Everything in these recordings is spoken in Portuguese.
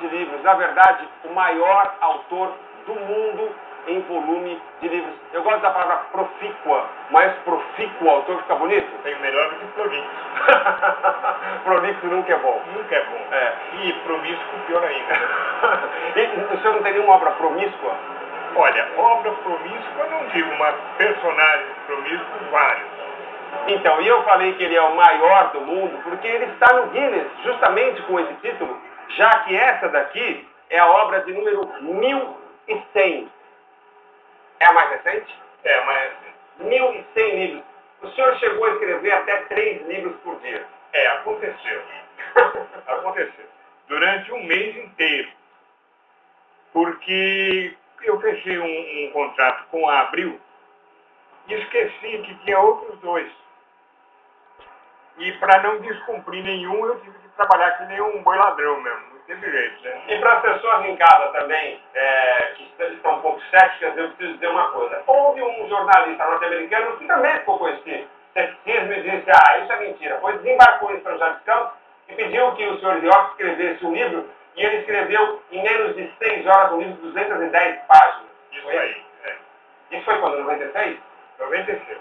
de livros, na verdade, o maior autor do mundo em volume de livros. Eu gosto da palavra profícua, mas profícuo autor fica bonito? Tem melhor do que prolixo. prolixo nunca é bom. Nunca é bom. É. E promíscuo pior ainda. e, o senhor não tem nenhuma obra promíscua? Olha, obra promíscua não digo, mas personagens promíscuos vários. Então, e eu falei que ele é o maior do mundo porque ele está no Guinness, justamente com esse título, já que essa daqui é a obra de número 1100. É a mais recente? É a mais recente. 1100 livros. O senhor chegou a escrever até três livros por dia. É, aconteceu. aconteceu. Durante um mês inteiro. Porque eu fechei um, um contrato com a Abril e esqueci que tinha outros dois. E para não descumprir nenhum, eu tive que trabalhar que nem um boi ladrão mesmo. Não teve jeito, né? E para as pessoas em casa também, é, que estão um pouco céticas, eu preciso dizer uma coisa. Houve um jornalista norte-americano que também ficou com esse ceticismo e disse, ah, isso é mentira. Pois desembarcou em São José dos Campos e pediu que o senhor York escrevesse um livro, e ele escreveu em menos de seis horas um livro de 210 páginas. Isso aí. É. Isso foi quando? 96? 96.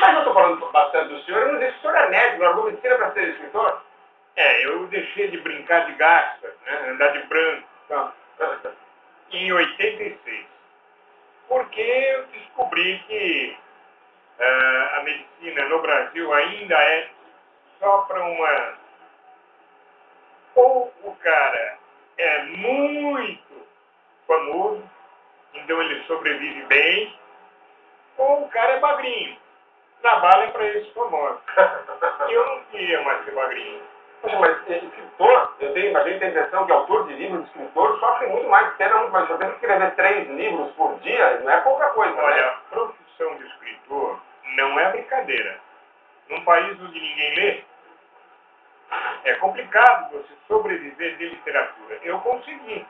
Mas eu estou falando bastante largou medicina para ser escritor? É, eu deixei de brincar de gasta, né, andar de branco, tá, em 86. Porque eu descobri que uh, a medicina no Brasil ainda é só para uma. Ou o cara é muito famoso, então ele sobrevive bem, ou o cara é magrinho. Trabalha para esses famosos. E eu não queria mais ser magrinho. Poxa, mas escritor, eu tenho, mas a gente tem a impressão que autor de livros, de escritor, sofre muito mais, pena muito mais. Eu tenho que escrever três livros por dia, não é pouca coisa. Olha, né? a profissão de escritor não é brincadeira. Num país onde ninguém lê, é complicado você sobreviver de literatura. Eu consegui.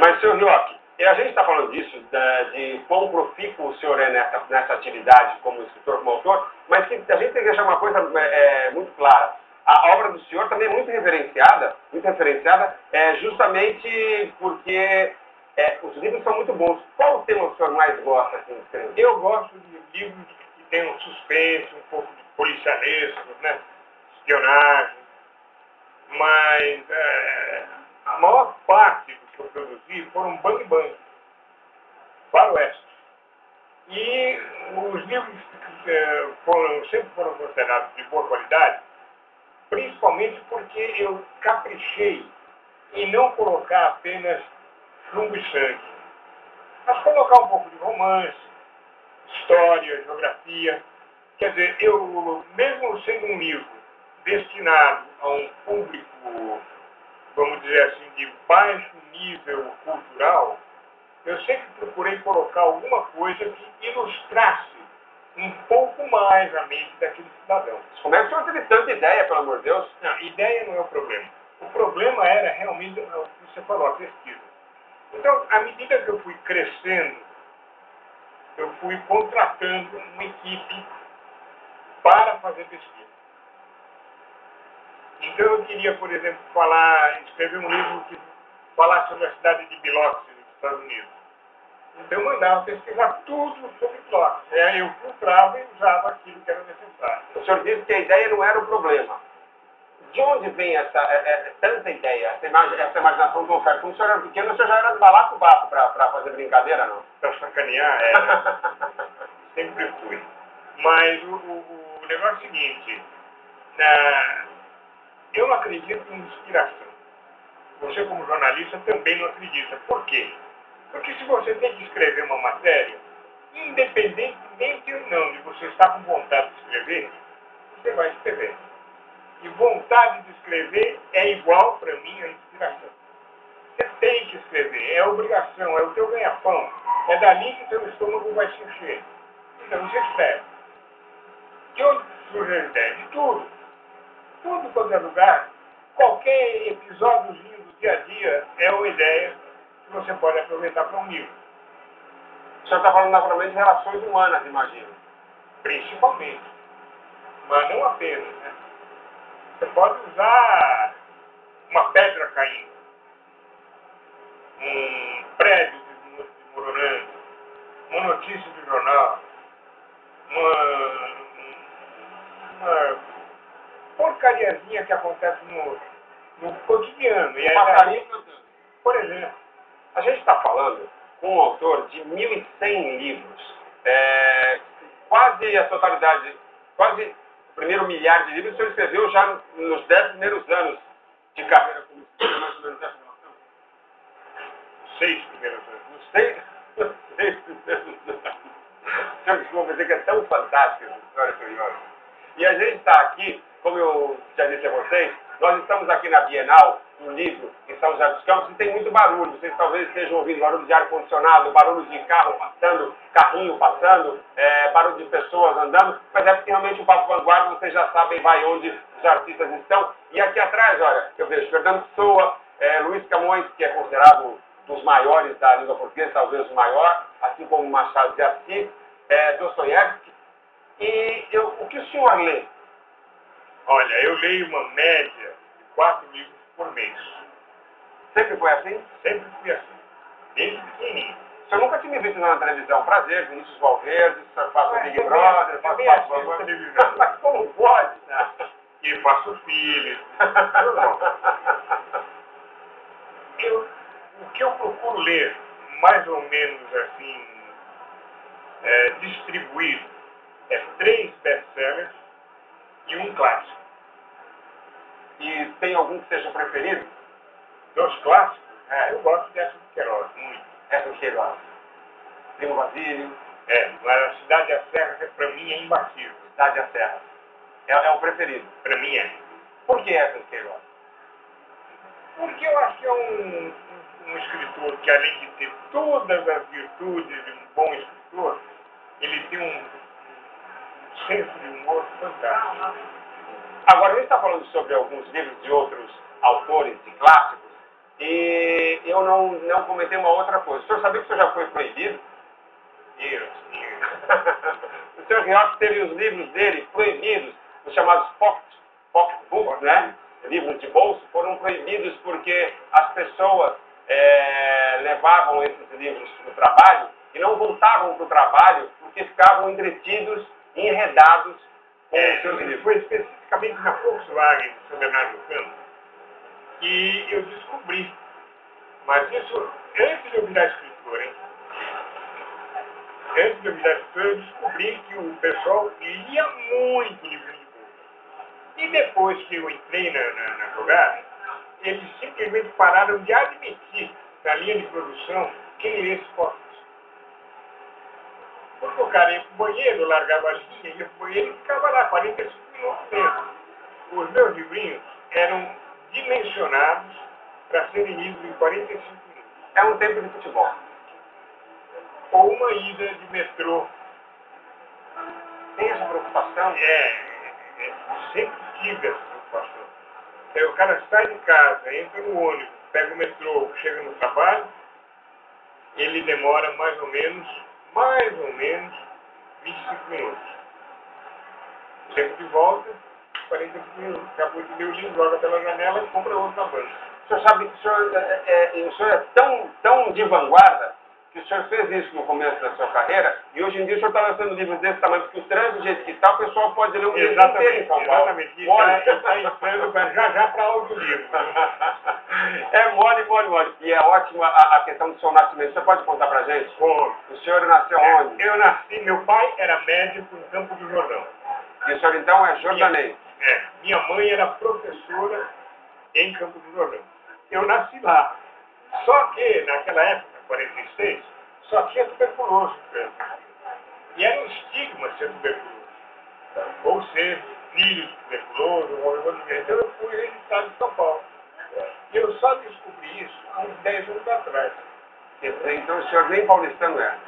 Mas, senhor Nhoque, a gente está falando disso, de, de quão profícuo o senhor é nessa, nessa atividade como escritor, como autor, mas que a gente tem que deixar uma coisa é, é, muito clara. A obra do senhor também é muito referenciada, muito referenciada, é, justamente porque é, os livros são muito bons. Qual o tema o senhor mais gosta de escrever? Eu gosto de livros que têm um suspense, um pouco de policialesco, né? espionagem, mas é, a maior parte do que foram bang bang, faroeste. E os livros é, foram, sempre foram considerados de boa qualidade, principalmente porque eu caprichei em não colocar apenas chumbo e sangue, mas colocar um pouco de romance, história, geografia. Quer dizer, eu, mesmo sendo um livro destinado a um público, vamos dizer assim, de baixo nível cultural, eu sempre procurei colocar alguma coisa que ilustrasse um pouco mais a mente daquele cidadão. Como é que teve tanta ideia, pelo amor de Deus? Não, ideia não é o problema. O problema era realmente o que você falou, a pesquisa. Então, à medida que eu fui crescendo, eu fui contratando uma equipe para fazer pesquisa. Então eu queria, por exemplo, falar, escrever um livro que falasse sobre a cidade de Biloxi, nos Estados Unidos. Então eu mandava pesquisar tudo sobre Biloxi. Aí eu filtrava e usava aquilo que era necessário. O senhor disse que a ideia não era o problema. De onde vem essa, é, é, tanta ideia, essa, imag essa imaginação tão forte? Quando o senhor era pequeno, o senhor já era de balacobaco para fazer brincadeira, não? Para sacanear, é. Sempre fui. Mas o, o, o negócio é o seguinte, na, eu não acredito em inspiração. Você, como jornalista, também não acredita. Por quê? Porque se você tem que escrever uma matéria, independentemente ou não de você estar com vontade de escrever, você vai escrever. E vontade de escrever é igual, para mim, a inspiração. Você tem que escrever, é obrigação, é o teu ganha-pão. É dali que teu estômago vai se encher. Então você escreve. De onde surge a ideia? De tudo tudo quanto é lugar, qualquer episódiozinho do dia a dia é uma ideia que você pode aproveitar para um livro. O senhor está falando naturalmente de relações humanas, imagino. Principalmente. Mas não é apenas, né? Você pode usar uma pedra caindo, um prédio desmoronando, uma notícia de jornal, uma, uma coisinha que acontece no, no cotidiano. E aí, passarinho cantando. por exemplo, A gente está falando com um autor de 1.100 livros. É, quase a totalidade, quase o primeiro milhar de livros o senhor escreveu já nos 10 primeiros anos de carreira como escritor, relação. seis primeiros anos. Nos seis, seis primeiros anos. Desculpa dizer que é tão fantástica essa história curiosa. E a gente está aqui, como eu já disse a vocês, nós estamos aqui na Bienal do livro em São José dos Campos e tem muito barulho. Vocês talvez estejam ouvindo barulho de ar-condicionado, barulho de carro passando, carrinho passando, é, barulho de pessoas andando, mas é porque realmente o Papo Vanguarda, vocês já sabem, vai onde os artistas estão. E aqui atrás, olha, eu vejo Fernando Pessoa, é, Luiz Camões, que é considerado dos maiores da língua portuguesa, talvez o maior, assim como Machado de Assis, é, Dostoiévski. E eu, o que o senhor lê? Olha, eu leio uma média de quatro livros por mês. Sempre foi assim? Sempre fui assim. Desde pequenininho. O senhor nunca tinha me visto na televisão. Prazer, Vinícius Valverde, o senhor faz o Mas Big Brother, faz também o Papo assisto Vanguarda. televisão. Mas como pode? né? E faço filhos. Eu, o que eu procuro ler, mais ou menos assim, é, distribuído, é três best-sellers e um clássico. E tem algum que seja preferido? Dos clássicos, é, eu gosto de de Queiroz, muito. Essa que Queiroz. Primo Basílio, É, mas a Cidade da Serra, para mim, é imbatível. Cidade da Serra. É, é o preferido. Para mim é. Por que essa que Queiroz? Porque eu acho que é um, um escritor que, além de ter todas as virtudes de um bom escritor, ele tem um, senso de humor fantástico. Agora, a gente está falando sobre alguns livros de outros autores de clássicos e eu não, não comentei uma outra coisa. O senhor sabia que o senhor já foi proibido? Deus, Deus. o senhor Rioch teve os livros dele proibidos, os chamados pocket, pocket books, né? Livros de bolso, foram proibidos porque as pessoas eh, levavam esses livros para o trabalho e não voltavam para o trabalho porque ficavam entretidos, enredados com foi especificamente na Volkswagen de São Bernardo do que eu descobri. Mas isso antes de eu virar escritor, hein? Antes de eu virar escritor, eu descobri que o pessoal lia muito livro de bolsa. E depois que eu entrei na, na, na jogada, eles simplesmente pararam de admitir na linha de produção quem lesse fotos. Porque o cara ia pro banheiro, largava a linha, ia pro banheiro e ficava lá 45 minutos dentro. Os meus livrinhos eram dimensionados para serem lidos em 45 minutos. É um tempo de futebol. Ou uma ida de metrô. Tem essa preocupação? É, é, sempre tive essa preocupação. Aí o cara sai de casa, entra no ônibus, pega o metrô, chega no trabalho, ele demora mais ou menos, mais ou menos, 25 minutos. Chega de volta, 45 minutos. Acabou de ler o livro, joga pela janela e compra outro na banca. O senhor sabe que o senhor é, é, o senhor é tão, tão de vanguarda que o senhor fez isso no começo da sua carreira e hoje em dia o senhor está lançando livros desse tamanho, porque o trânsito do jeito que está, o pessoal pode ler um livro inteiro em Exatamente, São Paulo. exatamente. Está entrando já já para audiolivro. é mole, mole, mole. E é ótima a, a questão do seu nascimento. Senhor pode contar pra gente? Bom, O senhor nasceu onde? eu nasci, meu pai era médico em Campo do Jordão. E o senhor então é jordanês. É, minha mãe era professora em Campo do Jordão. Eu nasci lá. Só que, naquela época, 46, só tinha tuberculoso. né? E era um estigma ser tuberculoso. Ou ser filho de tuberculoso, ou alguma coisa. Então eu fui registrado em São Paulo. E eu só descobri isso há uns 10 anos atrás. Então o senhor nem paulistano é.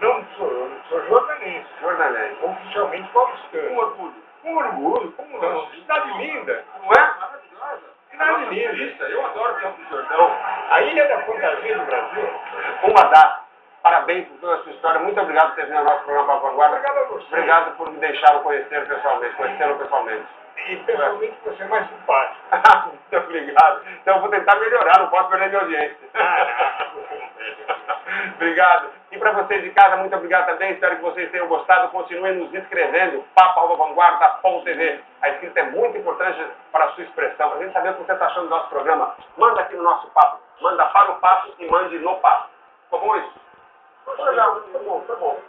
Não sou eu, sou jordanense, Jordanês. oficialmente paulistano. Um orgulho. Com orgulho, como não? Cidade linda. Não é? Eu adoro Campo do Jordão. A Ilha da Fantasia do Brasil. Uma das. Parabéns por toda a sua história. Muito obrigado por ter vindo ao nosso programa Papo Vanguarda. Obrigado a você. Obrigado por me deixar conhecer pessoalmente, conhecê-lo pessoalmente. E pessoalmente você é mais simpático. Muito obrigado. Então eu vou tentar melhorar, não posso perder minha audiência. Obrigado. E para vocês de casa, muito obrigado também. Espero que vocês tenham gostado. Continuem nos inscrevendo. Papo.vanguarda.tv. A escrita é muito importante para a sua expressão, para a gente saber o que você está achando do nosso programa. Manda aqui no nosso papo. Manda para o papo e mande no papo. Ficou bom isso? Legal, tá bom, tá bom.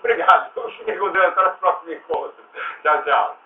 Obrigado. Fique com Deus. Até o próximo encontro. Tchau, tchau.